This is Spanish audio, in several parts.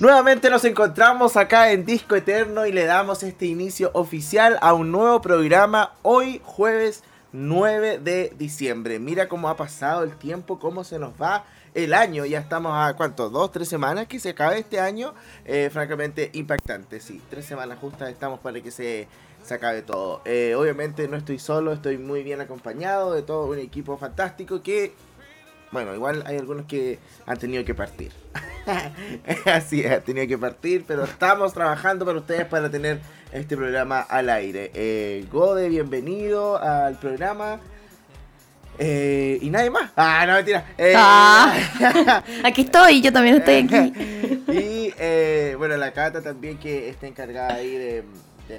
Nuevamente nos encontramos acá en Disco Eterno y le damos este inicio oficial a un nuevo programa hoy jueves 9 de diciembre. Mira cómo ha pasado el tiempo, cómo se nos va el año. Ya estamos a cuánto, dos, tres semanas que se acabe este año. Eh, francamente impactante, sí. Tres semanas justas estamos para que se, acabe todo. Eh, obviamente no estoy solo, estoy muy bien acompañado de todo un equipo fantástico que bueno, igual hay algunos que han tenido que partir. Así es, han tenido que partir, pero estamos trabajando para ustedes para tener este programa al aire. Eh, Gode, bienvenido al programa. Eh, y nadie más. Ah, no, mentira. Eh, ah, aquí estoy, yo también estoy aquí. y eh, bueno, la Cata también que está encargada ahí de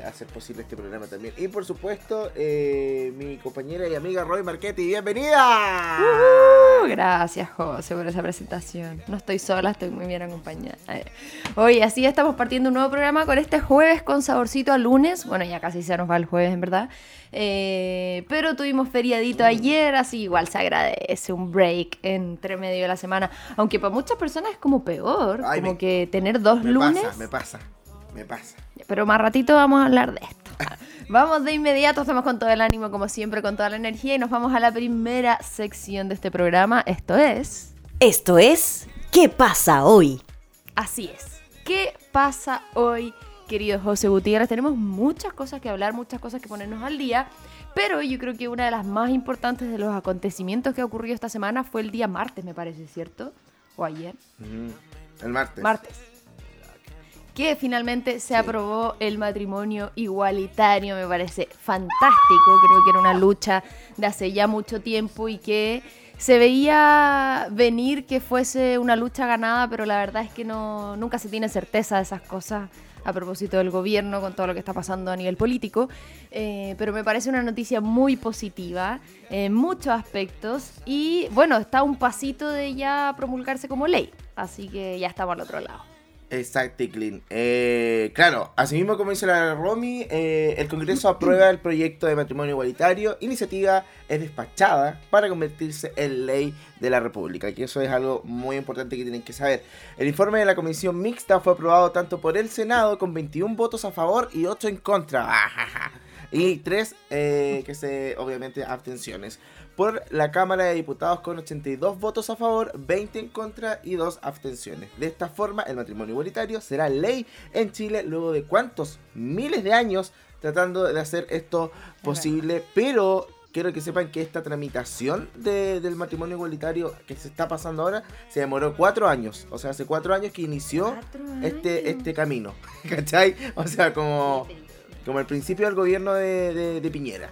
hacer posible este programa también. Y por supuesto, eh, mi compañera y amiga Roy Marchetti, bienvenida. Uh, gracias, José, por esa presentación. No estoy sola, estoy muy bien acompañada. Hoy así estamos partiendo un nuevo programa con este jueves con saborcito a lunes. Bueno, ya casi se nos va el jueves, en verdad. Eh, pero tuvimos feriadito ayer, así igual se agradece un break entre medio de la semana. Aunque para muchas personas es como peor, como que tener dos lunes. me pasa, me pasa. Pero más ratito vamos a hablar de esto. Vamos de inmediato, estamos con todo el ánimo, como siempre, con toda la energía, y nos vamos a la primera sección de este programa. Esto es. Esto es. ¿Qué pasa hoy? Así es. ¿Qué pasa hoy, querido José Gutiérrez? Tenemos muchas cosas que hablar, muchas cosas que ponernos al día. Pero yo creo que una de las más importantes de los acontecimientos que ha ocurrido esta semana fue el día martes, me parece, ¿cierto? ¿O ayer? El martes. Martes que finalmente se aprobó el matrimonio igualitario. Me parece fantástico. Creo que era una lucha de hace ya mucho tiempo y que se veía venir que fuese una lucha ganada, pero la verdad es que no, nunca se tiene certeza de esas cosas a propósito del gobierno con todo lo que está pasando a nivel político. Eh, pero me parece una noticia muy positiva en muchos aspectos y bueno, está un pasito de ya promulgarse como ley. Así que ya estamos al otro lado. Exacto, Clean. Eh, claro, asimismo como dice la Romy, eh, el Congreso aprueba el proyecto de matrimonio igualitario. Iniciativa es despachada para convertirse en ley de la República, que eso es algo muy importante que tienen que saber. El informe de la Comisión Mixta fue aprobado tanto por el Senado con 21 votos a favor y 8 en contra. y 3 eh, que se, obviamente, abstenciones por la Cámara de Diputados con 82 votos a favor, 20 en contra y 2 abstenciones. De esta forma, el matrimonio igualitario será ley en Chile luego de cuántos miles de años tratando de hacer esto posible, pero quiero que sepan que esta tramitación del matrimonio igualitario que se está pasando ahora se demoró cuatro años. O sea, hace cuatro años que inició este, este camino. ¿Cachai? O sea, como, como el principio del gobierno de Piñera.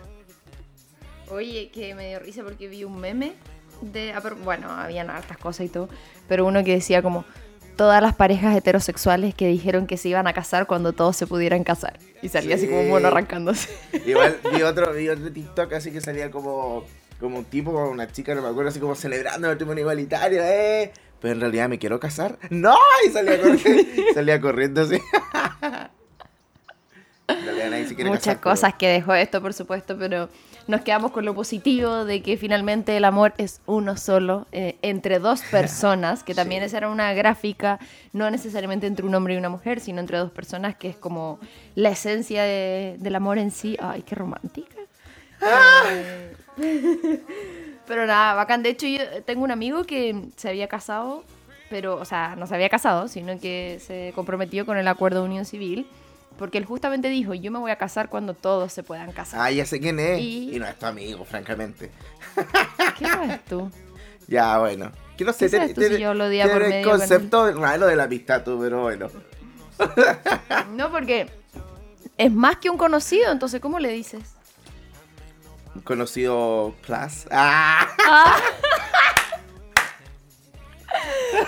Oye, que me dio risa porque vi un meme de. Ah, bueno, habían hartas cosas y todo, pero uno que decía como todas las parejas heterosexuales que dijeron que se iban a casar cuando todos se pudieran casar. Y salía así como un mono arrancándose. Igual vi otro, vi otro TikTok así que salía como, como un tipo una chica, no me acuerdo, así como celebrando el matrimonio igualitario, eh. Pero en realidad me quiero casar. ¡No! Y salía corriendo, salía corriendo así. Muchas cosas que dejó esto, por supuesto, pero nos quedamos con lo positivo de que finalmente el amor es uno solo, eh, entre dos personas, que también esa era una gráfica, no necesariamente entre un hombre y una mujer, sino entre dos personas, que es como la esencia del amor en sí. Ay, qué romántica. Ah. pero nada, bacán. De hecho, yo tengo un amigo que se había casado, pero, o sea, no se había casado, sino que se comprometió con el acuerdo de unión civil. Porque él justamente dijo, yo me voy a casar cuando todos se puedan casar. Ah, ya sé quién es. Y, no es tu amigo, francamente. ¿Qué es tú? Ya, bueno. Que no sé, te, si yo lo di por medio concepto raro de la amistad tú, pero bueno. no, porque es más que un conocido, entonces ¿cómo le dices? Un conocido plus. ¡Ah! ah.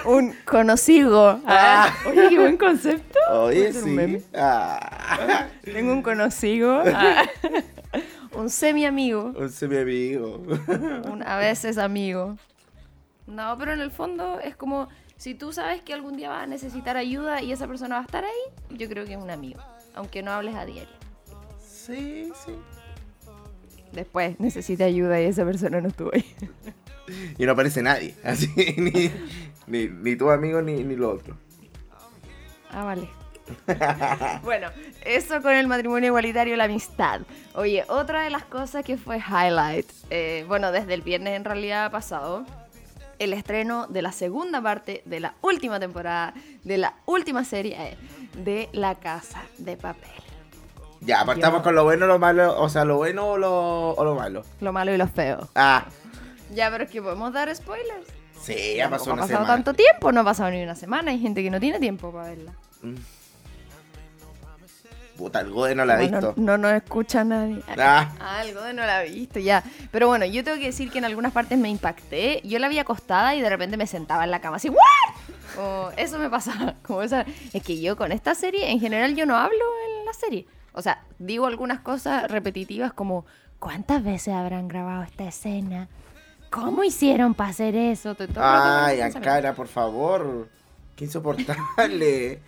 Un conocido. Ah. oye, qué buen concepto. Oye, sí. Ah. Tengo un conocido. Ah. un semi amigo. Un semi amigo. un a veces amigo. No, pero en el fondo es como si tú sabes que algún día vas a necesitar ayuda y esa persona va a estar ahí, yo creo que es un amigo, aunque no hables a diario. Sí, sí. Después necesita ayuda y esa persona no estuvo ahí. y no aparece nadie, así, ni, ni, tu amigo ni, ni lo otro. Ah, vale. bueno, eso con el matrimonio igualitario, la amistad. Oye, otra de las cosas que fue highlight, eh, bueno, desde el viernes en realidad pasado, el estreno de la segunda parte de la última temporada, de la última serie eh, de La Casa de Papel. Ya, partamos Yo- con lo bueno, lo malo, o sea, lo bueno o lo, o lo malo. Lo malo y lo feo. Ah, Ya, pero es que podemos dar spoilers. sí, ya pasó Tampoco una ha pasado semana. tanto tiempo, no ha pasado ni una semana. Hay gente que no tiene tiempo para verla. Puta, el Gode no la ha Bueno, visto. No, no escucha nadie. Ah, Algo de no la he visto ya. Pero bueno, yo tengo que decir que en algunas partes me impacté. Yo la vi acostada y de repente me sentaba en la cama así, ¿what? Como, eso me pasaba. Como esa, es que yo con esta serie, en general, yo no hablo en la serie. O sea, digo algunas cosas repetitivas como, ¿cuántas veces habrán grabado esta escena? ¿Cómo hicieron para hacer eso? Todo Ay, pensamiento. Ankara, por favor. Qué insoportable.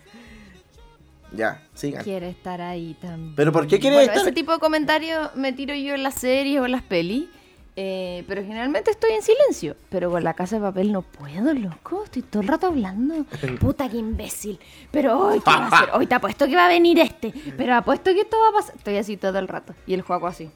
ya, sigan. Quiere estar ahí también. Pero ¿por qué quiere Bueno, estar? ese tipo de comentarios me tiro yo en las series o en las pelis. Eh, pero generalmente estoy en silencio. Pero con la casa de papel no puedo, loco. Estoy todo el rato hablando. Puta, qué imbécil. Pero hoy, ¿qué va a hacer? Hoy te apuesto que va a venir este. Pero apuesto que esto va a pasar. Estoy así todo el rato. Y el juego así.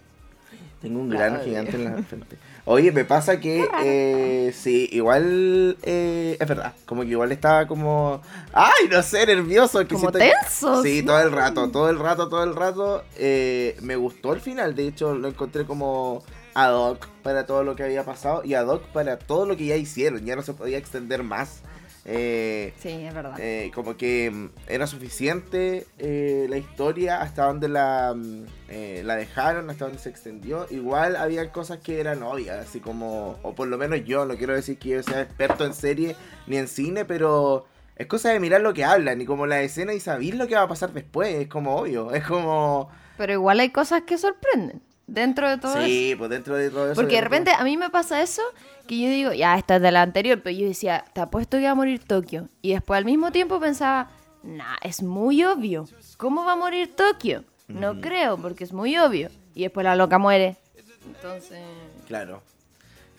Tengo un Claro, grano gigante en la frente. Oye, me pasa que eh, sí, igual eh, es verdad, como que igual estaba como, ay, no sé, nervioso. que Como tenso, Sí, sí. todo el rato, todo el rato, todo el rato. Eh, me gustó el final, de hecho lo encontré como ad hoc para todo lo que había pasado y ad hoc para todo lo que ya hicieron, ya no se podía extender más. Eh, Sí, es verdad. eh, como que mm, era suficiente eh, la historia hasta donde la, mm, eh, la dejaron, hasta donde se extendió. Igual había cosas que eran obvias, así como, o por lo menos yo, no quiero decir que yo sea experto en serie ni en cine, pero es cosa de mirar lo que hablan y como la escena y saber lo que va a pasar después, es como obvio, es como... Pero igual hay cosas que sorprenden. Dentro de todo eso. Sí, pues dentro de todo eso... Porque de repente a mí me pasa eso, que yo digo, ya, esta es de la anterior, pero yo decía, te apuesto que va a morir Tokio. Y después al mismo tiempo pensaba, nah, es muy obvio. ¿Cómo va a morir Tokio? No creo, porque es muy obvio. Y después la loca muere. Entonces... Claro.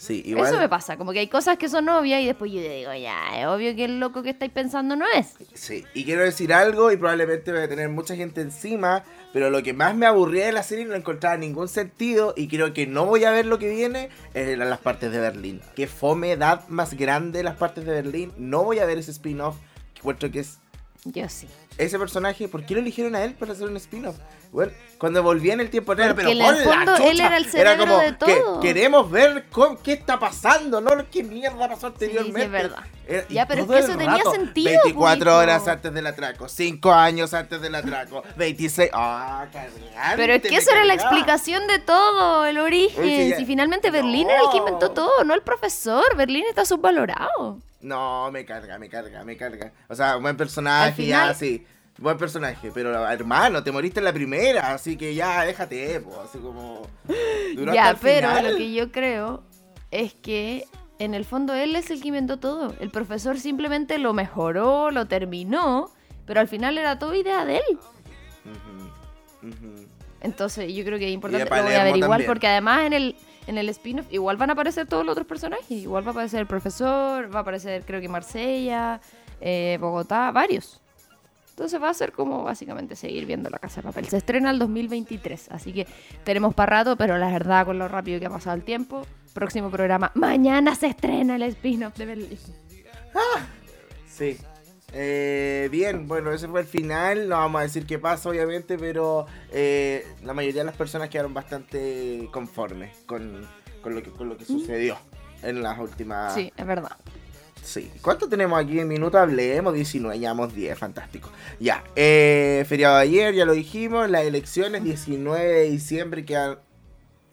Sí, igual... Eso me pasa, como que hay cosas que son obvias y después yo digo, ya, es obvio que el loco que estáis pensando no es. Sí, y quiero decir algo y probablemente voy a tener mucha gente encima, pero lo que más me aburría de la serie no encontraba ningún sentido y creo que no voy a ver lo que viene eran las partes de Berlín. Que fome edad más grande las partes de Berlín. No voy a ver ese spin-off. Encuentro que es Yo sí. ese personaje. ¿Por qué lo eligieron a él para hacer un spin-off? Bueno, cuando volvía en el tiempo Porque pero en el fondo él era el cerebro como de que todo. queremos ver qué está pasando, no qué mierda pasó sí, es anteriormente. verdad. Era- y Ya, pero es que eso tenía sentido, 24 pues, horas antes del atraco, 5 años antes del atraco, 26. ¡Ah, cargante, Pero es que me esa era la cargaba. explicación de todo, el origen. Oye, ya- Si finalmente Berlín era el que No. inventó todo, no el profesor. Berlín está subvalorado. No, me carga, me carga, me carga. O sea, buen personaje, final- ya, sí. Buen personaje, pero hermano, te moriste en la primera, así que ya déjate, po, así como. duró hasta Ya, el pero final. lo que yo creo es que en el fondo él es el que inventó todo. El profesor simplemente lo mejoró, lo terminó, pero al final era todo idea de él. Entonces yo creo que es importante, lo voy a averiguar también. porque además en el, en el spin-off igual van a aparecer todos los otros personajes. Igual va a aparecer el profesor, va a aparecer creo que Marsella, eh, Bogotá, varios. Entonces va a ser como básicamente seguir viendo La Casa de Papel. Se estrena el 2023, así que tenemos para rato, pero la verdad con lo rápido que ha pasado el tiempo, próximo programa, mañana se estrena el spin-off de Berlín. Sí. Eh, bien, bueno, ese fue el final. No vamos a decir qué pasa, obviamente, pero eh, la mayoría de las personas quedaron bastante conformes con, con, lo, que, con lo que sucedió en las últimas. Sí, es verdad. Sí. ¿Cuánto tenemos aquí en minutos? Hablemos 19, llevamos 10, fantástico. Ya, eh, feriado de ayer, ya lo dijimos, las elecciones 19 de diciembre quedan...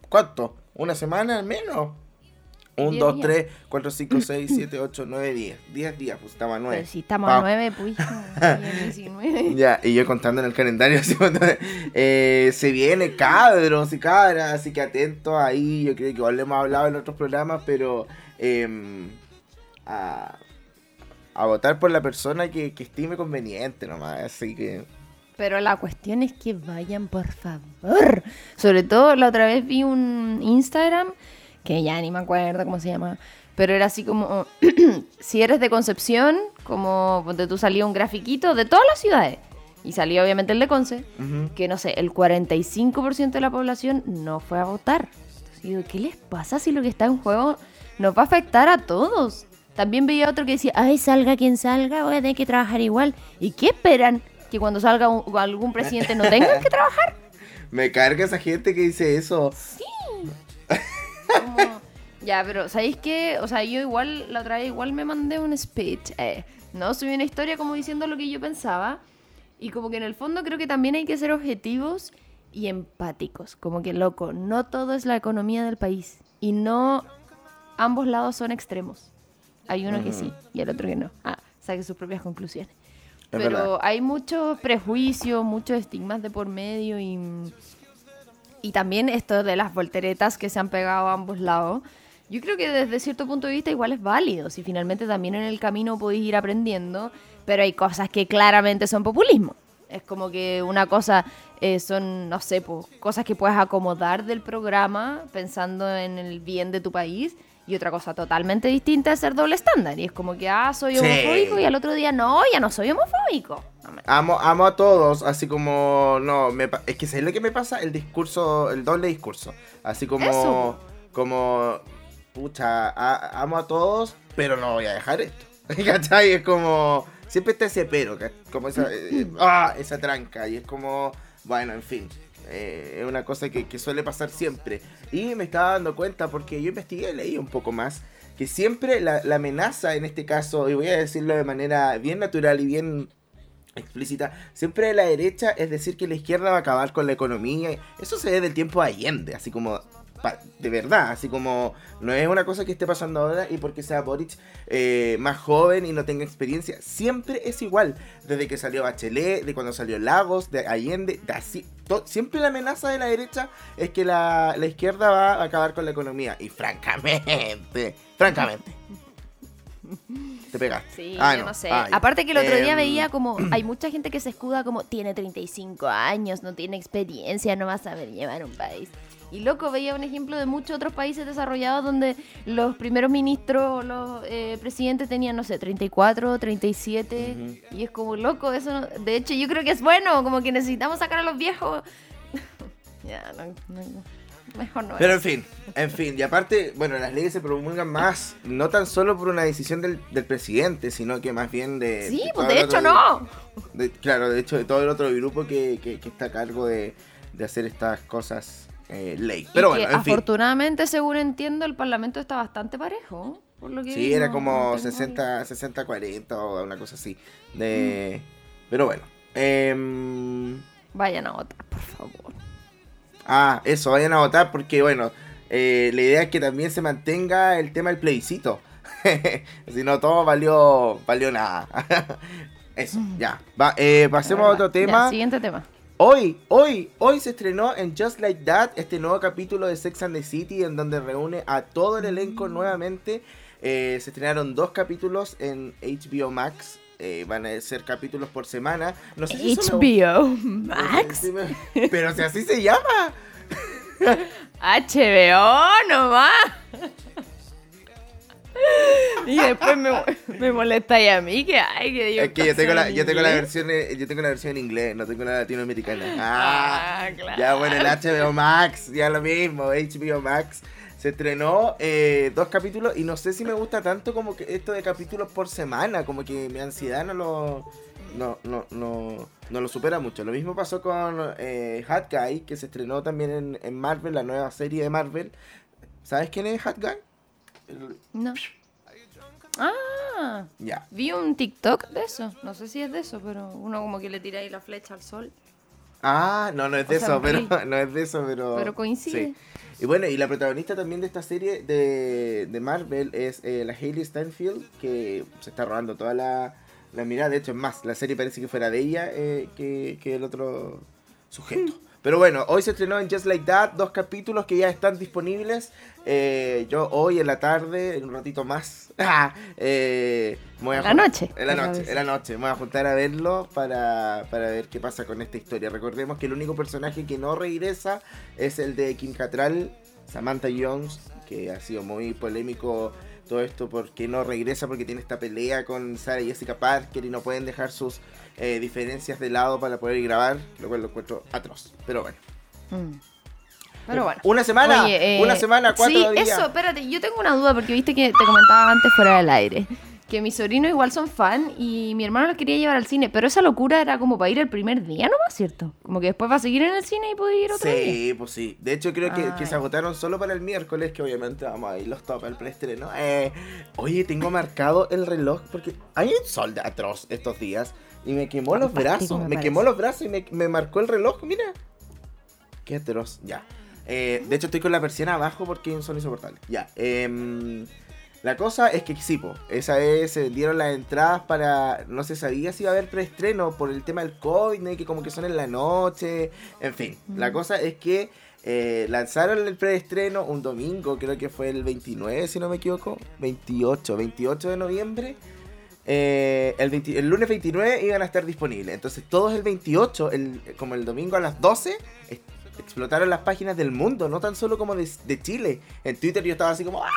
¿Cuánto? ¿Una semana al menos? 1, Diez 2, días. 3, 4, 5, 6, 7, 8, 9, 10. 10 días, pues estamos a 9. Pero si estamos a Pa- 9, pues hijo, y el 19. Ya, y yo contando en el calendario, así, eh, se viene cabros y cabras, así que atentos ahí, yo creo que igual lo hemos hablado en otros programas, pero em, a, a votar por la persona que, que estime conveniente nomás, así que... Pero la cuestión es que vayan, por favor. Sobre todo, la otra vez vi un Instagram, que ya ni me acuerdo cómo se llama, pero era así como, si eres de Concepción, como donde tú salía un grafiquito de todas las ciudades. Y salía obviamente el de Conce, que no sé, el 45% de la población no fue a votar. Entonces, digo, ¿qué les pasa si lo que está en juego nos va a afectar a todos? También veía otro que decía, ay, salga quien salga, voy a tener que trabajar igual. ¿Y qué esperan? ¿Que cuando salga un- algún presidente no tengan que trabajar? Me carga esa gente que dice eso. Como- Ya, pero ¿sabéis qué? O sea, yo igual, la otra vez igual me mandé un speech. eh, no, subí una historia como diciendo lo que yo pensaba. Y como que en el fondo creo que también hay que ser objetivos y empáticos. Como que, loco, no todo es la economía del país. Y no ambos lados son extremos. Hay uno que sí y el otro que no. Ah, saque sus propias conclusiones. Es Pero verdad. hay muchos prejuicios, muchos estigmas de por medio y, y también esto de las volteretas que se han pegado a ambos lados. Yo creo que desde cierto punto de vista igual es válido, si finalmente también en el camino podéis ir aprendiendo, pero hay cosas que claramente son populismo. Es como que una cosa eh, son, no sé, po, cosas que puedes acomodar del programa pensando en el bien de tu país y otra cosa totalmente distinta es ser doble estándar. Y es como que, ah, soy Sí. homofóbico y al otro día, no, ya no soy homofóbico. No me- Amo, amo a todos, así como, no, me, es que ¿sabes lo que me pasa? El discurso, el doble discurso. Así como, Eso. como, pucha, a- amo a todos, pero no voy a dejar esto. ¿Cachai? Es como, siempre está ese pero, como esa, eh, ah, esa tranca, y es como, bueno, en fin. eh, es una cosa que, que suele pasar siempre. Y me estaba dando cuenta porque yo investigué, leí un poco más, que siempre la, la amenaza en este caso, y voy a decirlo de manera bien natural y bien explícita, siempre de la derecha es decir que la izquierda va a acabar con la economía. Eso se ve del tiempo de Allende, así como de verdad, así como no es una cosa que esté pasando ahora y porque sea Boric eh, más joven y no tenga experiencia, siempre es igual, desde que salió Bachelet, de cuando salió Lagos, de Allende, de así, to- siempre la amenaza de la derecha es que la, la izquierda va a acabar con la economía y francamente, francamente. Te pegaste. Sí, Ah, yo no, sé. Aparte que el otro día Em, veía como hay mucha gente que se escuda como tiene 35 años, no tiene experiencia, no va a saber llevar un país. Y loco, veía un ejemplo de muchos otros países desarrollados donde los primeros ministros o los eh, presidentes tenían, no sé, 34, 37. Y es como loco, eso. no- de hecho, yo creo que es bueno, como que necesitamos sacar a los viejos. ya, no, no, mejor no. Pero en fin, en fin, y aparte, bueno, las leyes se promulgan más, no tan solo por una decisión del, del presidente, sino que más bien de... sí, de pues de hecho no. de- claro, de hecho, de todo el otro grupo que, que- que está a cargo de, de hacer estas cosas eh, ley. Pero Y bueno, que en fin. afortunadamente, según entiendo, el Parlamento está bastante parejo. Por lo que Sí, era como no tengo- 60, 60, 40 o una cosa así. De... Pero bueno. em, Vayan a votar, por favor. Ah, eso, vayan a votar porque, bueno, eh, la idea es que también se mantenga el tema del plebiscito. si no, todo valió, valió nada. eso, ya. Va, eh, pasemos a otro Ya, tema. siguiente tema. Hoy, hoy, hoy se estrenó en Just Like That este nuevo capítulo de Sex and the City en donde reúne a todo el elenco nuevamente. Eh, se estrenaron dos capítulos en HBO Max. Eh, van a ser capítulos por semana. No sé si me- HBO Max. Pero si así se llama. HBO nomás. Y después me, me molestáis a mí que ay que digo Es que yo tengo la, yo tengo la versión, yo tengo la versión en inglés, no tengo la latinoamericana. Ah, Ah, claro. ya bueno, el HBO Max, ya lo mismo, HBO Max. Se estrenó eh, dos capítulos y no sé si me gusta tanto como que esto de capítulos por semana, como que mi ansiedad no lo, no, no, no, no lo supera mucho. Lo mismo pasó con eh, Hot Guy, que se estrenó también en, en Marvel, la nueva serie de Marvel. ¿Sabes quién es Hot Guy? El- No. Ah, Ya. vi un TikTok de eso. No sé si es de eso, pero uno como que le tira ahí la flecha al sol. Ah, no, no es de O sea, eso, pero no es de eso, pero. Pero coincide. sí. Y bueno, y la protagonista también de esta serie de, de Marvel es eh, la Hailey Steinfeld, que se está robando toda la, la mirada. De hecho, es más, la serie parece que fuera de ella eh, que, que el otro sujeto. Pero bueno, hoy se estrenó en Just Like That dos capítulos que ya están disponibles. Eh, yo hoy en la tarde, en un ratito más, eh, voy a la noche, En la noche, en la noche. Me voy a juntar a verlo para, para ver qué pasa con esta historia. Recordemos que el único personaje que no regresa es el de Kim Cattrall, Samantha Jones, que ha sido muy polémico todo esto porque no regresa porque tiene esta pelea con Sarah y Jessica Parker y no pueden dejar sus eh, diferencias de lado para poder grabar, lo cual lo encuentro atroz. Pero bueno. Mm. Pero bueno. Una semana, Oye, eh, una semana, cuatro sí, días. eso, espérate, yo tengo una duda porque viste que te comentaba antes fuera del aire. Que mis sobrinos igual son fan y mi hermano los quería llevar al cine, pero esa locura era como para ir el primer día nomás, ¿cierto? Como que después va a seguir en el cine y puede ir otro día. Sí, pues sí. De hecho, creo que, que se agotaron solo para el miércoles, que obviamente vamos a ir los top al preestreno. Eh, oye, tengo marcado el reloj porque hay un sol de atroz estos días y me quemó los brazos. me Me, quemó los brazos y me, me marcó el reloj, mira. Qué atroz, ya. Eh, de hecho, estoy con la persiana abajo porque un sol insoportable. Ya. em, la cosa es que sí, po, esa vez se vendieron las entradas para. No se sabía si iba a haber preestreno por el tema del COVID, ¿no? que como que son en la noche. En fin, la Mm. cosa es que eh, lanzaron el preestreno un domingo, creo que fue el 29, si no me equivoco. 28, 28 de noviembre. Eh, el, 20 el lunes 29 iban a estar disponibles. Entonces, todos el 28, el, como el domingo a las 12, es- explotaron las páginas del mundo, no tan solo como de, de Chile. En Twitter yo estaba así como, ¡ah!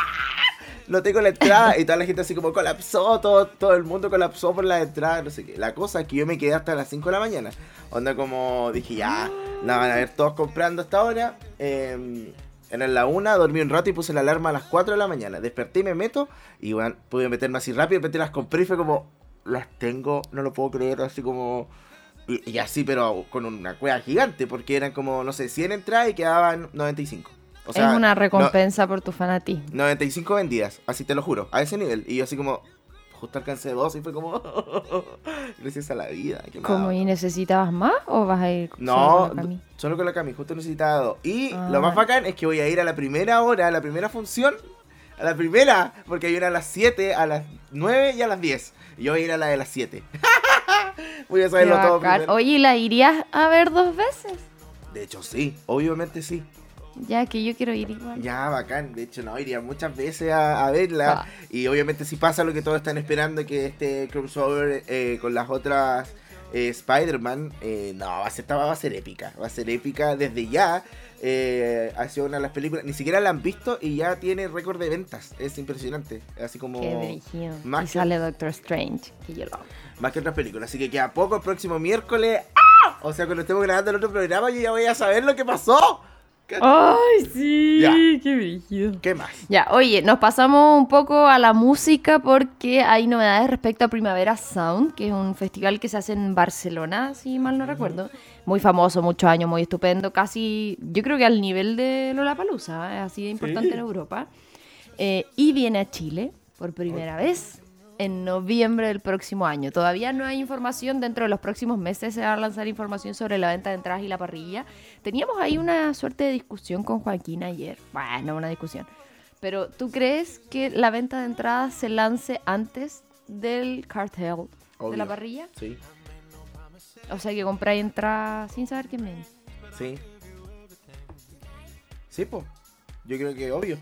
No tengo la entrada. Y toda la gente así como colapsó, todo, todo el mundo colapsó por la entrada, no sé qué. La cosa es que yo me quedé hasta las 5 de la mañana. Onda como dije, ya, la van a ver todos comprando hasta ahora. Eh, era la una, dormí un rato y puse la alarma a las 4 de la mañana. Desperté y me meto. Y bueno, pude meterme así rápido. De las compré y fue como, las tengo, no lo puedo creer. Así como. Y, y así, pero con una cueva gigante. Porque eran como, no sé, 100 entradas y quedaban 95. O sea, es una no- recompensa por tu fanatismo. 95 vendidas, así te lo juro, a ese nivel. Y yo así como, justo alcancé dos y fue como, gracias a la vida. qué ¿Cómo mal. y necesitabas más o vas a ir solo No, con la Cami? solo con la Cami, justo necesitaba dos. Y Ah. lo más bacán es que voy a ir a la primera hora, a la primera función, a la primera, porque hay una a las 7, a las 9 y a las 10. Y yo voy a ir a la de las 7. voy a saberlo todo primero. Oye, ¿y ¿la irías a ver dos veces? De hecho, sí, obviamente sí. Ya que yo quiero ir igual. Ya, bacán. De hecho, no, iría muchas veces a, a verla. Ah. Y obviamente si pasa lo que todos están esperando, que este crossover eh, con las otras eh, Spider-Man, eh, no, va a, ser, va a ser épica. Va a ser épica desde ya. Eh, ha sido una de las películas, ni siquiera la han visto y ya tiene récord de ventas. Es impresionante. Así como... Qué más Y que- sale Doctor Strange, que yo lo amo. Más que otras películas. Así que queda poco el próximo miércoles. ¡Ah! O sea, cuando estemos grabando el otro programa, yo ya voy a saber lo que pasó. ¿Qué, ¡Ay, sí! Ya. ¡Qué brígido! qué más? Ya, oye, nos pasamos un poco a la música porque hay novedades respecto a Primavera Sound, que es un festival que se hace en Barcelona, si mal no recuerdo. Muy famoso, muchos años, muy estupendo, casi, yo creo que al nivel de Lollapalooza, es así de importante en Europa. Eh, y viene a Chile por primera vez en noviembre del próximo año. Todavía no hay información, dentro de los próximos meses se va a lanzar información sobre la venta de entradas y la parrilla. Teníamos ahí una suerte de discusión con Joaquín ayer. Bueno, una discusión. Pero ¿tú crees que la venta de entradas se lance antes del cartel de la parrilla? Sí, O sea, que compráis entradas sin saber quién viene. sí. Sí, pues. Yo creo que obvio.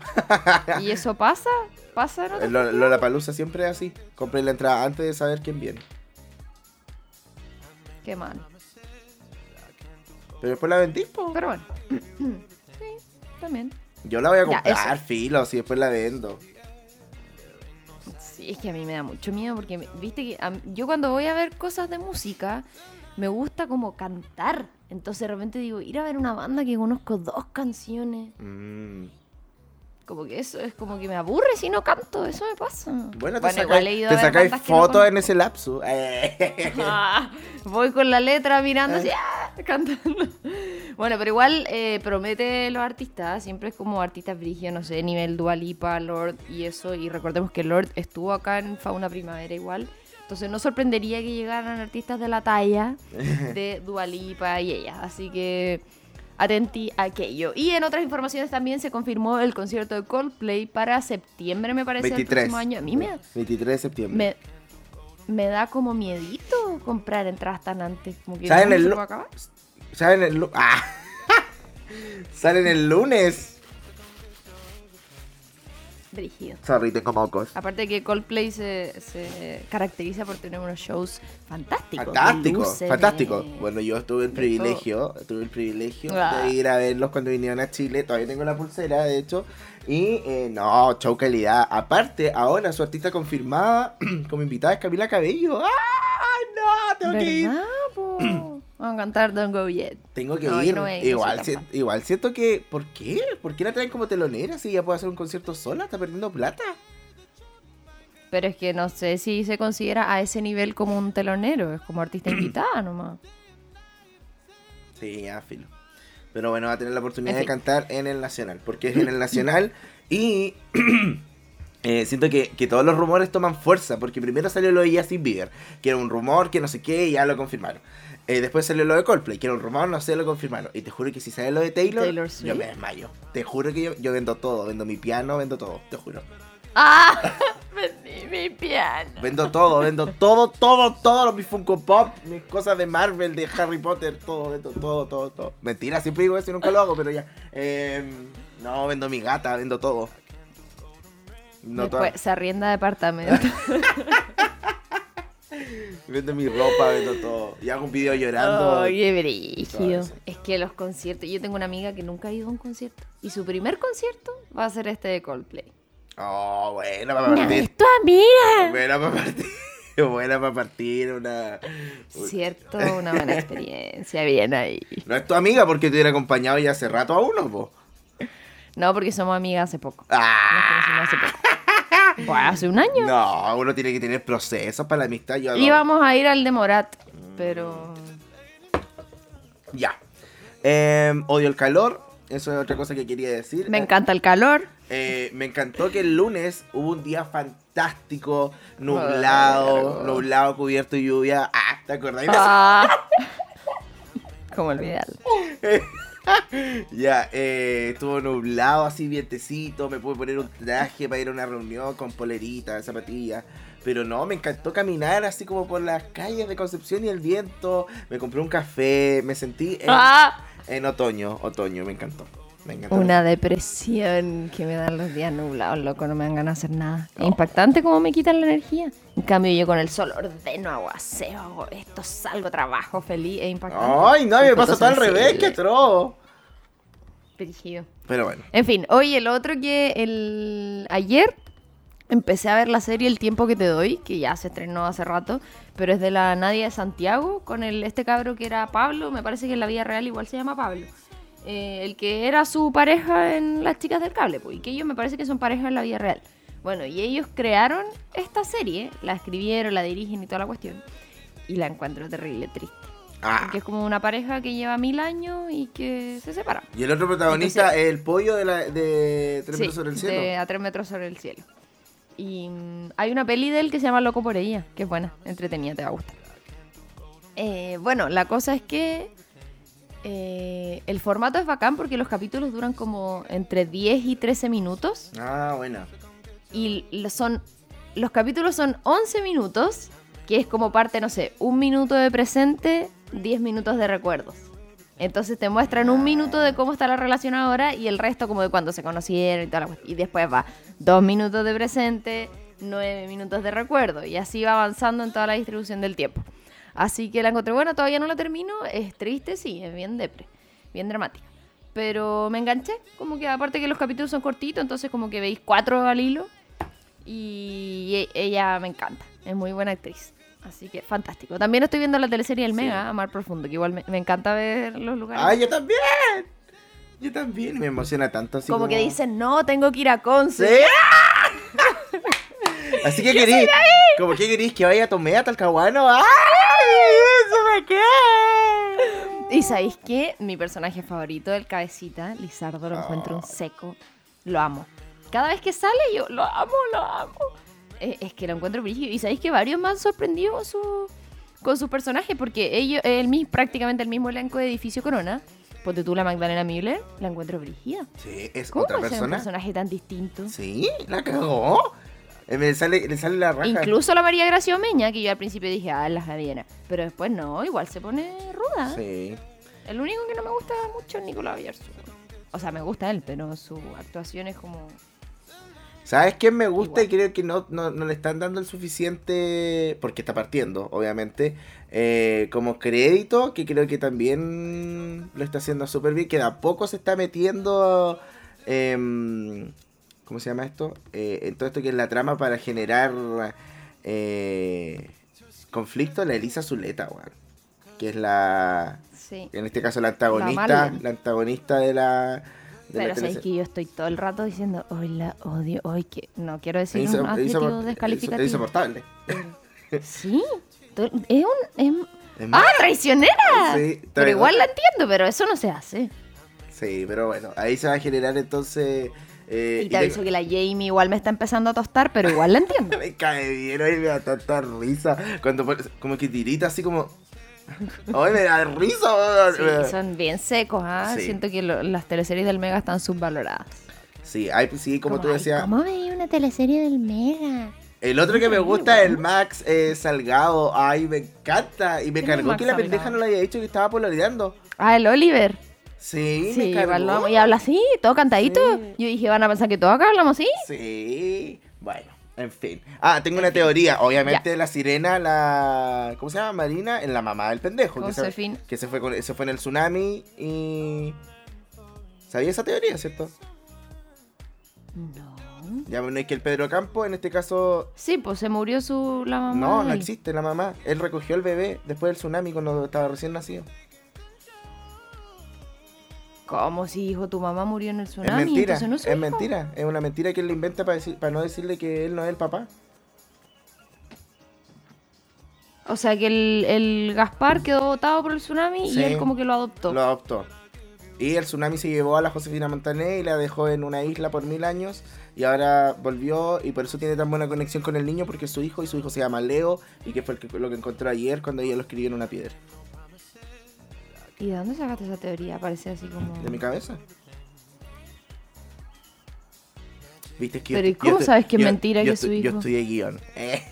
¿Y eso pasa? ¿Pasa? en otros Lo, la palusa siempre es así. Compré la entrada antes de saber quién viene. Qué mal. Pero después la vendí, po. Pero bueno. sí, también. Yo la voy a Ya, comprar, eso. filo, si después la vendo. Sí, es que a mí me da mucho miedo porque, viste que a yo cuando voy a ver cosas de música, me gusta como cantar. Entonces de repente digo, ir a ver una banda que conozco dos canciones, Mm. como que eso es como que me aburre si no canto, eso me pasa. Bueno, te igual sacáis, te que no fotos en ese lapso. Ah, voy con la letra mirando así, ah, cantando. Bueno, pero igual eh, promete los artistas, siempre es como artistas brígidos, no sé, nivel Dualipa, Lord y eso. Y recordemos que Lord estuvo acá en Fauna Primavera igual. Entonces no sorprendería que llegaran artistas de la talla de Dualipa y ella. Así que atenti a aquello. Y en otras informaciones también se confirmó el concierto de Coldplay para septiembre, me parece, del 23. próximo año. A mí me, 23 de septiembre. me, me da como miedito comprar entradas tan antes. Como que ¿Saben ¿no el se puede acabar? Salen el, ah. Salen el lunes. Brígido. Sorry, tengo mocos. Aparte que Coldplay se, se caracteriza por tener unos shows fantásticos. Fantástico, fantástico. de- Bueno, yo tuve el de privilegio, tuve el privilegio Ah. de ir a verlos cuando vinieron a Chile. Todavía tengo la pulsera, de hecho. Y eh, no, show calidad. Aparte, ahora su artista confirmada como invitada es Camila Cabello. ¡Ay, no! Tengo que ir. ¿Verdad, po? Vamos a cantar Don't Go Yet. Tengo que No, ir. no igual, si- igual siento que. ¿Por qué? ¿Por qué la traen como telonera si ella puede hacer un concierto sola? ¿Está perdiendo plata? Pero es que no sé si se considera a ese nivel como un telonero, es como artista invitada nomás. Sí, ya, filo. Pero bueno, va a tener la oportunidad En de cantar en el Nacional, porque es en el Nacional y eh, siento que, que todos los rumores toman fuerza, porque primero salió lo de Justin Bieber, que era un rumor, que no sé qué, y ya lo confirmaron. Eh, después salió lo de Coldplay, que era un rumor, no sé, lo confirmaron. Y te juro que si sale lo de Taylor, Taylor yo me desmayo. Te juro que yo, yo vendo todo, vendo mi piano, vendo todo, te juro. ¡Ah! Vendí mi piano. Vendo todo, vendo todo, todo, todo, mis Funko Pop, mis cosas de Marvel, de Harry Potter, todo, vendo todo, todo, todo. Mentira, siempre digo eso y nunca lo hago, pero ya. Eh, no, vendo mi gata, vendo todo. No Después se arrienda departamento. vendo mi ropa, vendo todo. Y hago un video llorando. Ay, qué brígido. Es que los conciertos. Yo tengo una amiga que nunca ha ido a un concierto. Y su primer concierto va a ser este de Coldplay. Oh, buena para partir. tu amiga! Buena para partir. Buena para partir, una... Cierto, una buena experiencia. Bien ahí. No es tu amiga porque te hubiera acompañado ya hace rato a uno, po. No, porque somos amigas hace poco. Ah. Nos conocimos hace poco. Pues hace un año. No, uno tiene que tener procesos para la amistad. Yo Íbamos a ir al de Morat, pero. Ya. Em, odio el calor. Eso es otra cosa que quería decir. Me encanta el calor. Eh, me encantó que el lunes hubo un día fantástico, nublado, nublado, cubierto de lluvia. Ah, ¿te acordás? Ah. ¿Cómo olvidarlo? Ya, eh, estuvo nublado, así vientecito. Me pude poner un traje para ir a una reunión con polerita, zapatillas. Pero no, me encantó caminar así como por las calles de Concepción y el viento. Me compré un café, me sentí en, Ah. en otoño, otoño, me encantó. Me. Una depresión que me dan los días nublados, loco, no me dan ganas de hacer nada. Es impactante cómo me quitan la energía. En cambio, yo con el sol ordeno, hago aseo, hago esto, salgo, trabajo feliz, es impactante. Ay, no, me pasa todo al revés, que atroz. Brígido. Pero bueno. En fin, oye, el otro que el ayer empecé a ver la serie El tiempo que te doy, que ya se estrenó hace rato, pero es de la Nadia de Santiago, con el, este cabro que era Pablo, me parece que en la vida real igual se llama Pablo. Eh, el que era su pareja en Las Chicas del Cable, pues, y que ellos me parece que son pareja en la vida real. Bueno, y ellos crearon esta serie, la escribieron, la dirigen y toda la cuestión, y la encuentro terrible, triste. Ah. Porque es como una pareja que lleva mil años y que se separa. Y el otro protagonista Entonces- es el pollo de, la, de Tres Sí, metros sobre el cielo. de a tres metros sobre el cielo. Y mm, hay una peli de él que se llama Loco por ella, que es buena, entretenida, te va a gustar. Eh, bueno, la cosa es que eh, el formato es bacán porque los capítulos duran como entre 10 y 13 minutos. Ah, buena. Y son los capítulos son 11 minutos, que es como parte, no sé, un minuto de presente, 10 minutos de recuerdos. Entonces te muestran un minuto de cómo está la relación ahora y el resto como de cuando se conocieron y toda la. Y después va dos minutos de presente, nueve minutos de recuerdo. Y así va avanzando en toda la distribución del tiempo. Así que la encontré buena, todavía no la termino. Es triste, sí, es bien depre, bien dramática. Pero me enganché, como que aparte que los capítulos son cortitos, entonces como que veis cuatro al hilo. Y e- ella me encanta, es muy buena actriz. Así que fantástico. También estoy viendo la teleserie El Sí. Mega, Amar Profundo, que igual me, me encanta ver los lugares. ¡Ay, yo también! Yo también. Me emociona tanto. Así como, que dicen, no, tengo que ir a Conce. ¿Sí? Así que querís. Como que querís que vaya a Tomea, Talcahuano. ¡Ay! ¡Eso me queda! Y sabéis qué? Mi personaje favorito, el cabecita, Lizardo, lo encuentro Oh. un seco. Lo amo. Cada vez que sale, yo lo amo, lo amo. Eh, es que lo encuentro brígido. Y sabéis que varios me han sorprendido con su, con sus personajes, porque ellos, el, mi- prácticamente el mismo elenco de Edificio Corona, ponte tú la Magdalena Miller, la encuentro brígida. Sí, es ¿Cómo otra ser un persona. personaje tan distinto? Sí, la cagó. Eh, sale, le sale la raja. Incluso la María Gracia Omeña, que yo al principio dije, ah, la Javiera. Pero después no, igual se pone ruda. Sí. El único que no me gusta mucho es Nicolás Bierzo. O sea, me gusta él, pero su actuación es como... ¿Sabes quién me gusta y creo que no, no, no le están dando el suficiente, porque está partiendo, obviamente, eh, como crédito, que creo que también lo está haciendo súper bien, que de a poco se está metiendo, em, ¿cómo se llama esto? Eh, en todo esto que es la trama para generar eh, conflicto, la Elisa Zuleta, weón. Que es la, Sí. en este caso la antagonista, la, antagonista de la... de Pero teleserie. que yo estoy todo el rato diciendo, hoy la odio, hoy que... No quiero decir Es un adjetivo insopor- es descalificativo. insoportable. Sí, to- es un... es- Es ¡Ah, traicionera! Sí, pero igual la entiendo, pero eso no se hace. Sí, pero bueno, ahí se va a generar entonces... eh, Y y te aviso que la Jamie igual me está empezando a tostar, pero igual la entiendo. Me cae bien, hoy me da tanta risa. Cuando como que tirita así como... Hoy me da risa. Sí, son bien secos, ¿ah? Sí. Siento que lo- las teleseries del Mega están subvaloradas. Sí, hay- sí, como tú decías. ¿Cómo veía una teleserie del Mega? El otro que me gusta es el Max eh, Salgado. Ay, me encanta. Y me ¿Quién es cargó que la pendeja no le había dicho que estaba pololeando. Ah, el Oliver. Sí, Sí, me. Y habla así, todo cantadito. Sí. Yo dije, van a pensar que todos acá hablamos así. Sí, bueno, en fin. Ah, tengo una teoría. Obviamente la sirena, la... ¿Cómo se llama? Marina, en la mamá del pendejo. Que se, que se fue, con- se fue en el tsunami y... ¿Sabía esa teoría, cierto? No. Ya no es que el Pedro Campo, en este caso... Sí, pues se murió su la mamá. No, no existe la mamá. Él recogió el bebé después del tsunami cuando estaba recién nacido. ¿Cómo si hijo tu mamá murió en el tsunami? es mentira, no es mentira. Es una mentira que él le inventa para, decir, para no decirle que él no es el papá. O sea que el, el Gaspar quedó botado por el tsunami Sí. y él como que lo adoptó. Lo adoptó. Y el tsunami se llevó a la Josefina Montané y la dejó en una isla por mil años. Y ahora volvió y por eso tiene tan buena conexión con el niño porque es su hijo y su hijo se llama Leo y que fue el que- lo que encontró ayer cuando ella lo escribió en una piedra. ¿Y de dónde sacaste esa teoría? Parece así como... De mi cabeza. ¿Viste es que yo Pero ¿y estoy- yo cómo sabes que es yo- mentira yo que es su estoy- Yo hijo? estudié guion. Eh.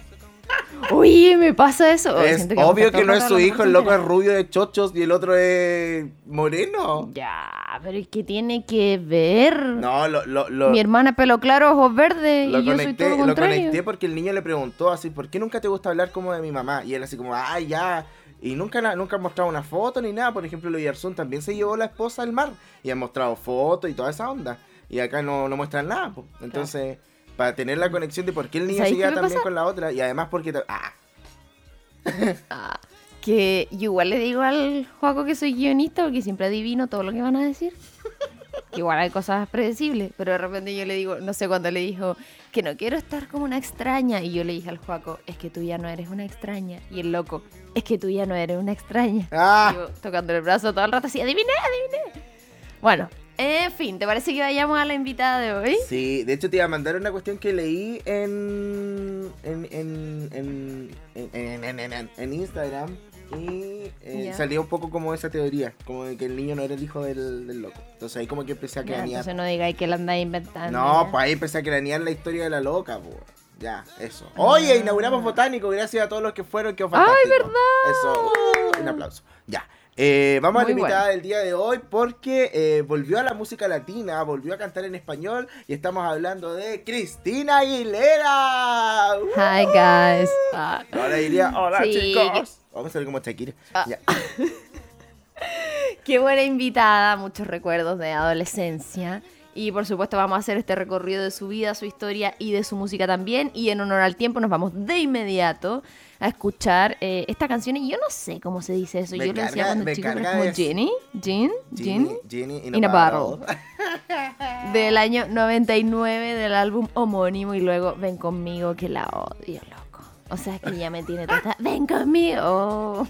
Oye, me pasa eso. Es obvio que no es su hijo, el loco es rubio de chochos y el otro es moreno. Ya, pero ¿y qué tiene que ver? No, lo, lo, lo, Mi hermana pelo claro, ojos verdes lo y yo soy conecté, todo lo lo contrario. conecté porque el niño le preguntó así, ¿por qué nunca te gusta hablar como de mi mamá? Y él así como, ah, ya. Y nunca, nunca han mostrado una foto ni nada. Por ejemplo, lo también se llevó la esposa al mar y han mostrado fotos y toda esa onda. Y acá no, no muestran nada. po. Entonces, para tener la conexión de por qué el niño se ¿Sabéis qué lleva también con la otra y además porque... Ah, Ah, que yo igual le digo al Juaco que soy guionista porque siempre adivino todo lo que van a decir. Que igual hay cosas predecibles, pero de repente yo le digo, no sé cuándo le dijo que no quiero estar como una extraña. Y yo le dije al Juaco, es que tú ya no eres una extraña. Y el loco, es que tú ya no eres una extraña. ah. Yo tocando el brazo todo el rato así, adiviné, adiviné. Bueno, en fin, ¿te parece que vayamos a la invitada de hoy? Sí, de hecho te iba a mandar una cuestión que leí en en en en, en, en- en- en- en Instagram y eh, salía un poco como esa teoría, como de que el niño no era el hijo del, del loco. Entonces ahí como que empecé a cranear. entonces no digáis que la andáis inventando. no, pues ahí empecé a cranear la historia de la loca, pues. Ya, eso. Oye, inauguramos Botánico, gracias a todos los que fueron, que Ah. ¡Ay, fantástico. Eso, un aplauso. Ya. Eh, vamos a la invitada bueno. del día de hoy porque eh, volvió a la música latina, volvió a cantar en español y estamos hablando de Cristina Aguilera. ¡Uh! Hi, guys. Ah. Ahora diría, hola Sí, chicos. Vamos a salir como Shakira. Ah. Ya. Qué buena invitada, muchos recuerdos de adolescencia. Y por supuesto vamos a hacer este recorrido de su vida, su historia y de su música también. Y en honor al tiempo nos vamos de inmediato a escuchar eh, esta canción. Y yo no sé cómo se dice eso. Me yo lo decía carga- cuando me chico, pero es carga como Jenny, Jean, Jean, Ginny in, in a a bottle. del año 99 del álbum homónimo. Y luego Ven conmigo que la odio, loco. O sea que ya me tiene toda... Ven conmigo.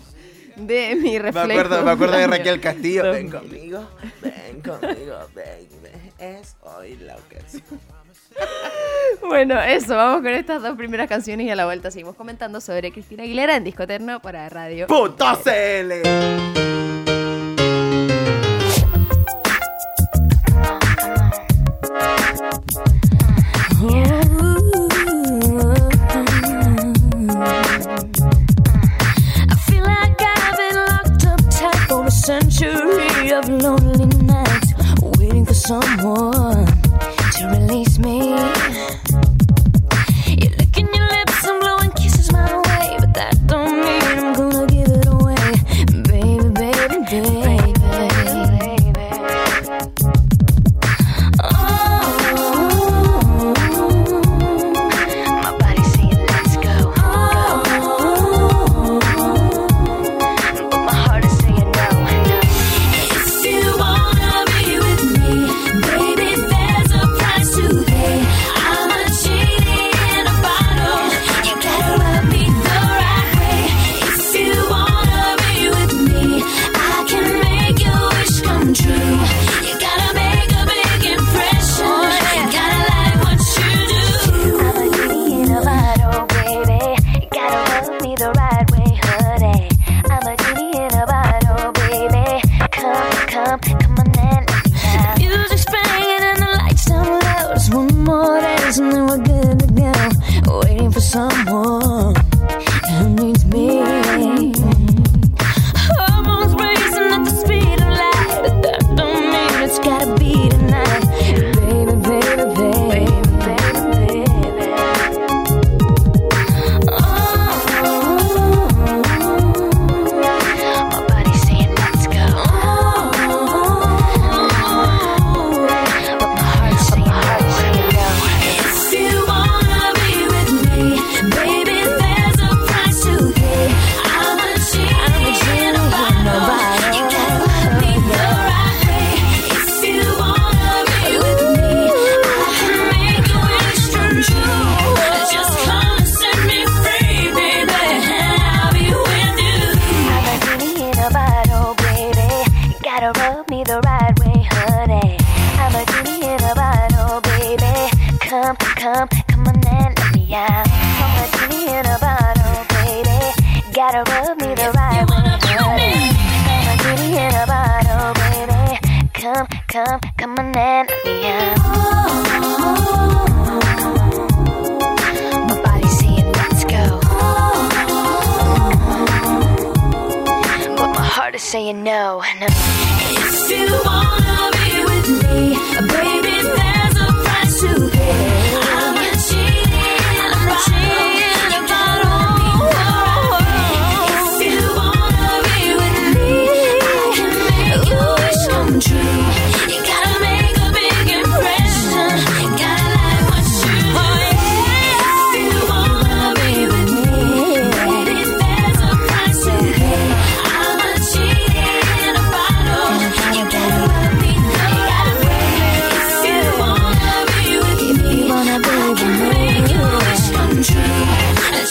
De mi Me reflejo. acuerdo, me acuerdo de Raquel Castillo. Ven 2000. conmigo, ven conmigo, ven. Es hoy la ocasión. Bueno, eso, vamos con estas dos primeras canciones y a la vuelta seguimos comentando sobre Cristina Aguilera en Disco Eterno para Radio. Punto CL.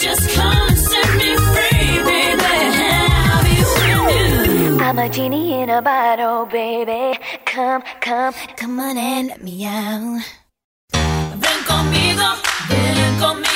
just come and set me free, baby. I'll be with you. I'm a genie in a bottle, baby. Come, come, come on and let me out. Ven conmigo, ven conmigo.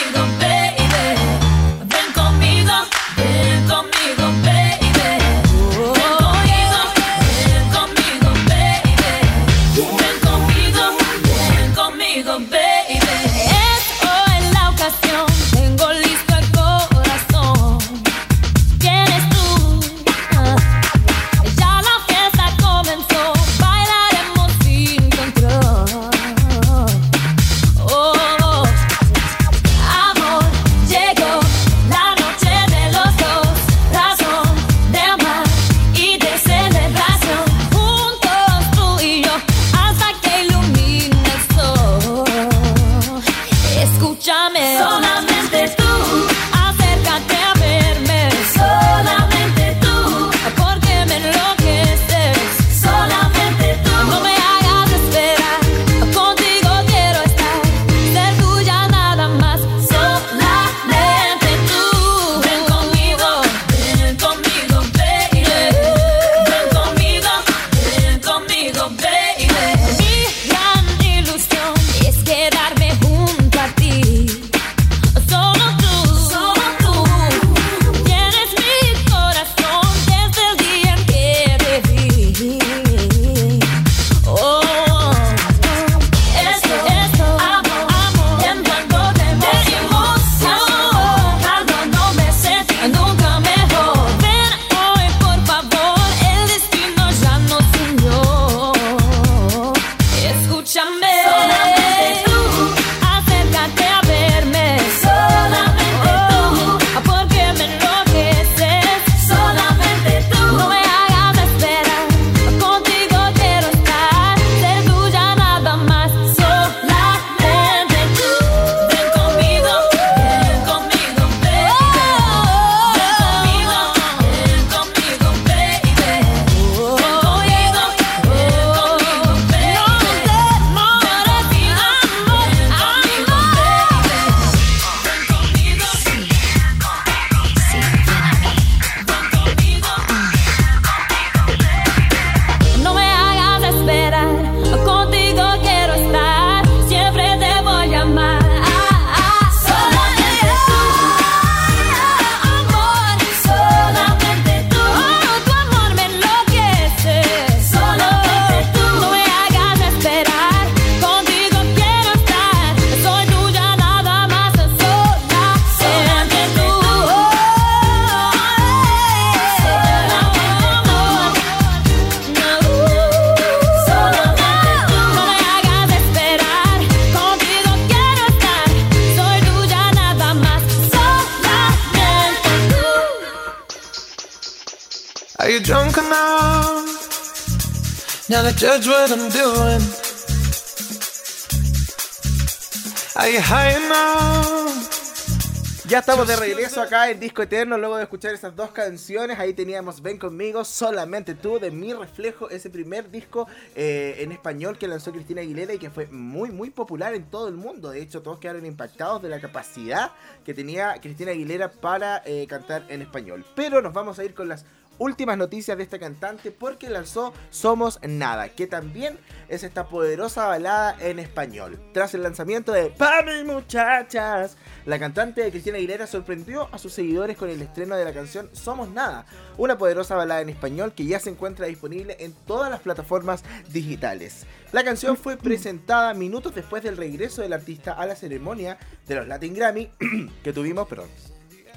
Ya estamos de regreso acá en Disco Eterno, luego de escuchar esas dos canciones, ahí teníamos Ven conmigo, solamente tú, de mi reflejo, ese primer disco eh, en español que lanzó Cristina Aguilera y que fue muy, muy popular en todo el mundo. De hecho, todos quedaron impactados de la capacidad que tenía Cristina Aguilera para eh, cantar en español. Pero nos vamos a ir con las últimas noticias de esta cantante porque lanzó Somos Nada, que también es esta poderosa balada en español. Tras el lanzamiento de Pa' mis muchachas, la cantante Cristina Aguilera sorprendió a sus seguidores con el estreno de la canción Somos Nada, una poderosa balada en español que ya se encuentra disponible en todas las plataformas digitales. La canción fue presentada minutos después del regreso del artista a la ceremonia de los Latin Grammy que tuvimos, perdón,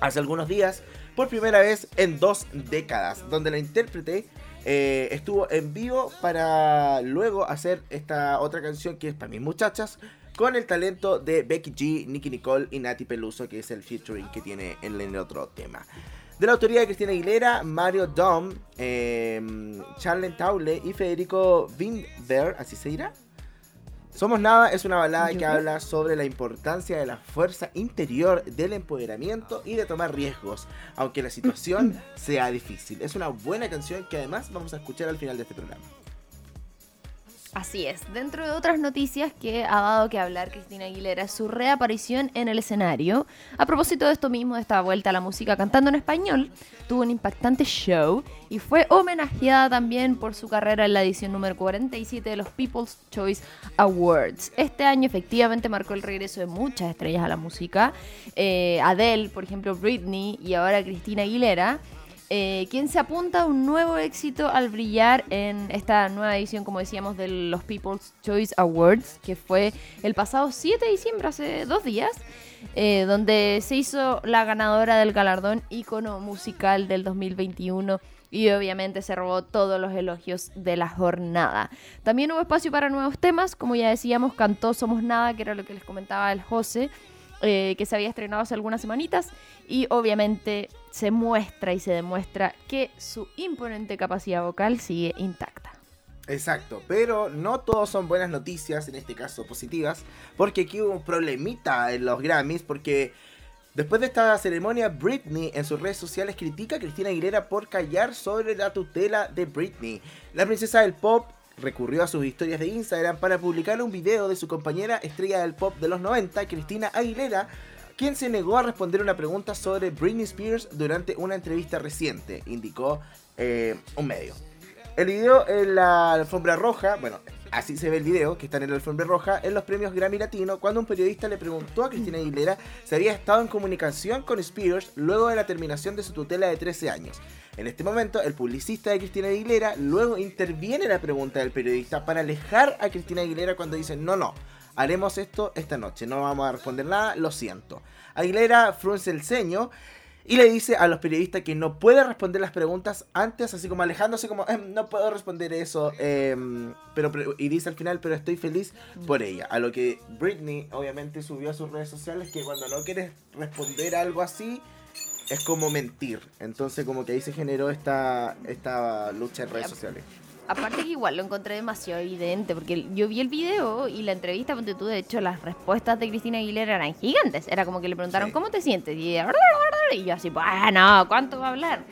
hace algunos días por primera vez en dos décadas, donde la intérprete eh, estuvo en vivo para luego hacer esta otra canción que es para mis muchachas con el talento de Becky G, Nicky Nicole y Nati Peluso, que es el featuring que tiene en el otro tema. De la autoría de Cristina Aguilera, Mario Dom, eh, Charlen Taule y Federico Windber, así se dirá. Somos Nada es una balada que habla sobre la importancia de la fuerza interior, del empoderamiento y de tomar riesgos, aunque la situación sea difícil. Es una buena canción que además vamos a escuchar al final de este programa. Así es, dentro de otras noticias que ha dado que hablar Cristina Aguilera, su reaparición en el escenario. A propósito de esto mismo, de esta vuelta a la música cantando en español, tuvo un impactante show y fue homenajeada también por su carrera en la edición número 47 de los People's Choice Awards. Este año efectivamente marcó el regreso de muchas estrellas a la música, eh, Adele, por ejemplo, Britney y ahora Cristina Aguilera eh, quien se apunta a un nuevo éxito al brillar en esta nueva edición, como decíamos, de los People's Choice Awards, que fue el pasado 7 de diciembre, hace dos días, eh, donde se hizo la ganadora del galardón ícono musical del 2021 y obviamente se robó todos los elogios de la jornada. También hubo espacio para nuevos temas, como ya decíamos, cantó Somos Nada, que era lo que les comentaba el José. eh, que se había estrenado hace algunas semanitas y obviamente se muestra y se demuestra que su imponente capacidad vocal sigue intacta. Exacto, pero no todos son buenas noticias, en este caso positivas, porque aquí hubo un problemita en los Grammys, porque después de esta ceremonia, Britney en sus redes sociales critica a Cristina Aguilera por callar sobre la tutela de Britney. La princesa del pop recurrió a sus historias de Instagram para publicar un video de su compañera estrella del pop de los 90, Cristina Aguilera, quien se negó a responder una pregunta sobre Britney Spears durante una entrevista reciente, indicó eh, un medio. El video en la alfombra roja, bueno, así se ve el video, que está en la alfombra roja, en los premios Grammy Latino, cuando un periodista le preguntó a Cristina Aguilera si había estado en comunicación con Spears luego de la terminación de su tutela de 13 años. En este momento, el publicista de Cristina Aguilera luego interviene en la pregunta del periodista para alejar a Cristina Aguilera cuando dice, no, no, haremos esto esta noche, no vamos a responder nada, lo siento. Aguilera frunce el ceño y le dice a los periodistas que no puede responder las preguntas antes, así como alejándose como, "Em, no puedo responder eso, em, pero, pero- y dice al final, pero estoy feliz por ella. A lo que Britney obviamente subió a sus redes sociales que cuando no quieres responder algo así, es como mentir. Entonces como que ahí se generó esta, esta lucha en redes sociales. Aparte que igual lo encontré demasiado evidente, porque yo vi el video y la entrevista, ponte tú, de hecho, las respuestas de Cristina Aguilera eran gigantes. Era como que le preguntaron, Sí. ¿cómo te sientes? Y, ella, y yo así, bueno, ¿cuánto va a hablar?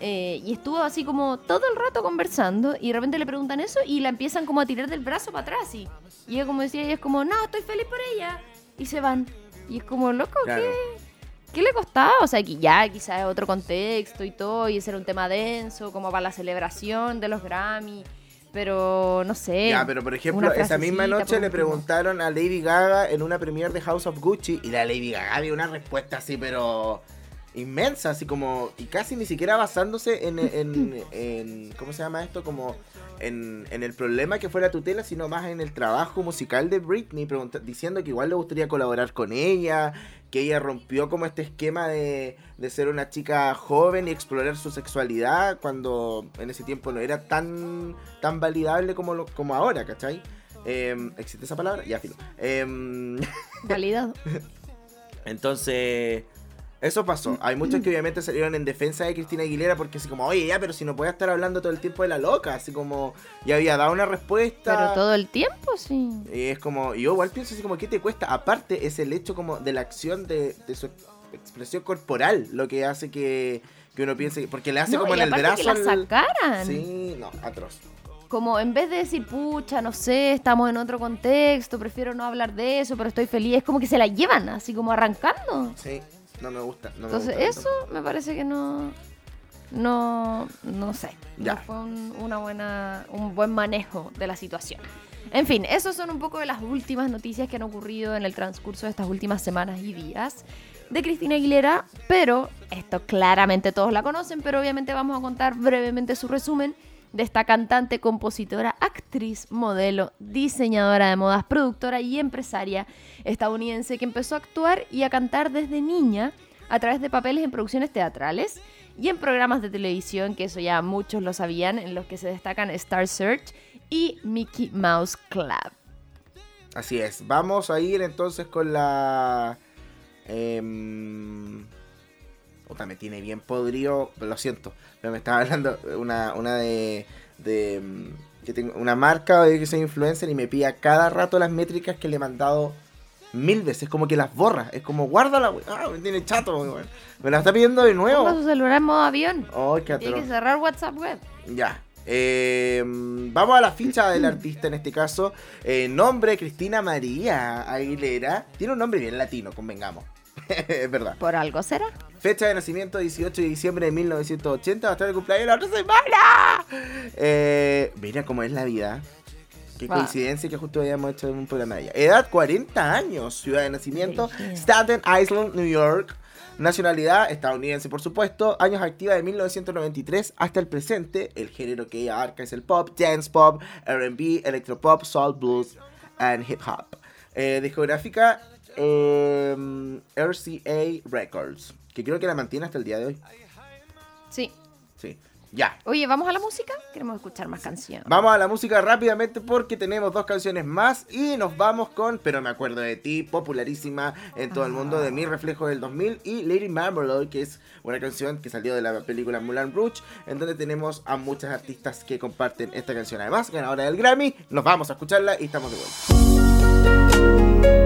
Eh, y estuvo así como todo el rato conversando y de repente le preguntan eso y la empiezan como a tirar del brazo para atrás y, y ella como decía, ella es como, no, estoy feliz por ella. Y se van. Y es como, loco, Claro. ¿qué, ¿qué le costaba? O sea, que ya quizás es otro contexto y todo, y ese era un tema denso, como para la celebración de los Grammy. Pero no sé. Ya, pero por ejemplo, esa misma noche le preguntaron a Lady Gaga en una premiere de House of Gucci y la Lady Gaga dio una respuesta así, pero inmensa, así como, y casi ni siquiera basándose en, en, en- ¿cómo se llama esto? Como en, en el problema que fue la tutela, sino más en el trabajo musical de Britney, diciendo que igual le gustaría colaborar con ella, que ella rompió como este esquema de, de ser una chica joven y explorar su sexualidad cuando en ese tiempo no era tan, tan validable como, lo- como ahora, ¿cachai? Em, ¿Existe esa palabra? Ya, filo. Em, Validado. entonces, eso pasó. Hay muchos que obviamente salieron en defensa de Cristina Aguilera porque así como, oye, ya, pero si no puede estar hablando todo el tiempo de la loca, así como, ya había dado una respuesta. Pero todo el tiempo, sí. Y es como, y yo igual pienso así como, ¿qué te cuesta? Aparte, es el hecho como de la acción de, de su expresión corporal lo que hace que, que uno piense, que- porque le hace No, como y en el brazo. que la al- sacaran. Sí, no, atroz. Como en vez de decir, pucha, no sé, estamos en otro contexto, prefiero no hablar de eso, pero estoy feliz, es como que se la llevan, así como arrancando. Sí, no me gusta. No me Entonces, gusta eso me parece que no. no, no sé. Ya. No fue un, una buena, un buen manejo de la situación. En fin, esos son un poco de las últimas noticias que han ocurrido en el transcurso de estas últimas semanas y días de Cristina Aguilera, pero esto claramente todos la conocen, pero obviamente vamos a contar brevemente su resumen de esta cantante, compositora, actriz, modelo, diseñadora de modas, productora y empresaria estadounidense que empezó a actuar y a cantar desde niña a través de papeles en producciones teatrales y en programas de televisión, que eso ya muchos lo sabían, en los que se destacan Star Search y Mickey Mouse Club. Así es. Vamos a ir entonces con la. Eh, puta, me tiene bien podrido. Lo siento. Pero me estaba hablando una, una de. de mm, que tengo una marca de que soy influencer y me pide a cada rato las métricas que le he mandado mil veces. Como que las borra. Es como guárdala, wey. Ah, me tiene chato, wey. Me la está pidiendo de Ponga nuevo. su celular en modo avión. Oh, qué Tiene que cerrar WhatsApp web. Ya. Eh, vamos a la ficha del artista en este caso. Eh, nombre Cristina María Aguilera. Tiene un nombre bien latino, convengamos. es verdad. ¿Por algo será? Fecha de nacimiento 18 de diciembre de 1980. Va a estar el cumpleaños la otra semana. Eh, mira cómo es la vida. Qué Wow. coincidencia que justo habíamos hecho un programa de ella. Edad 40 años. Ciudad de nacimiento. Staten Island, New York. Nacionalidad estadounidense, por supuesto. Años activa de 1993 hasta el presente. El género que ella abarca es el pop, dance pop, RB, electropop, soul, blues and hip hop. Eh, discográfica eh, RCA Records, que creo que la mantiene hasta el día de hoy. Sí. Sí, ya. Oye, ¿vamos a la música? Queremos escuchar más canciones. Vamos a la música rápidamente porque tenemos dos canciones más y nos vamos con Pero me acuerdo de ti, popularísima en todo el mundo, de Mi Reflejo del 2000 y Lady Marmalade, que es una canción que salió de la película Moulin Rouge, en donde tenemos a muchas artistas que comparten esta canción. Además, ganadora del Grammy, nos vamos a escucharla y estamos de vuelta.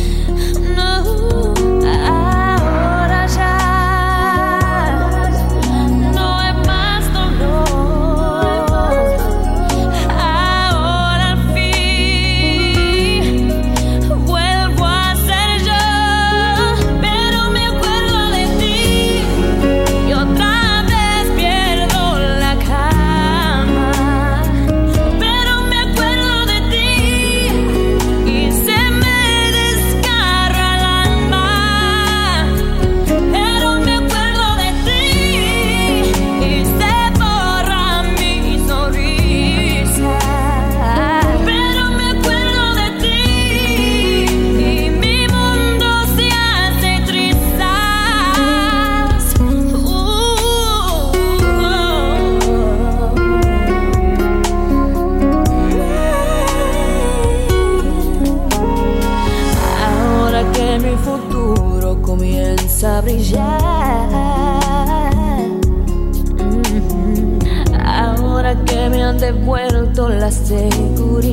Devuelto la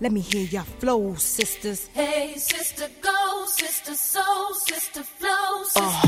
Let me hear your flow, sisters. Hey, sister, go, sister, soul, sister, flow, uh. sister. Hey,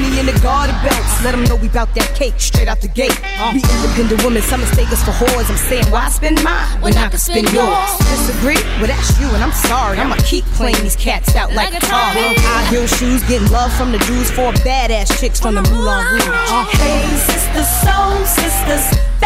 money in the garter belts. Let them know we bout that cake straight out the gate. Uh, we independent women, some mistake us for whores. I'm saying, why spend mine when I can spend yours? Disagree? Well, that's you, and I'm sorry. I'ma keep playing these cats out like, a trumpet. High heel shoes, getting love from the dudes, four badass chicks from the Moulin Rouge. Uh, Hey, sisters, soul sisters,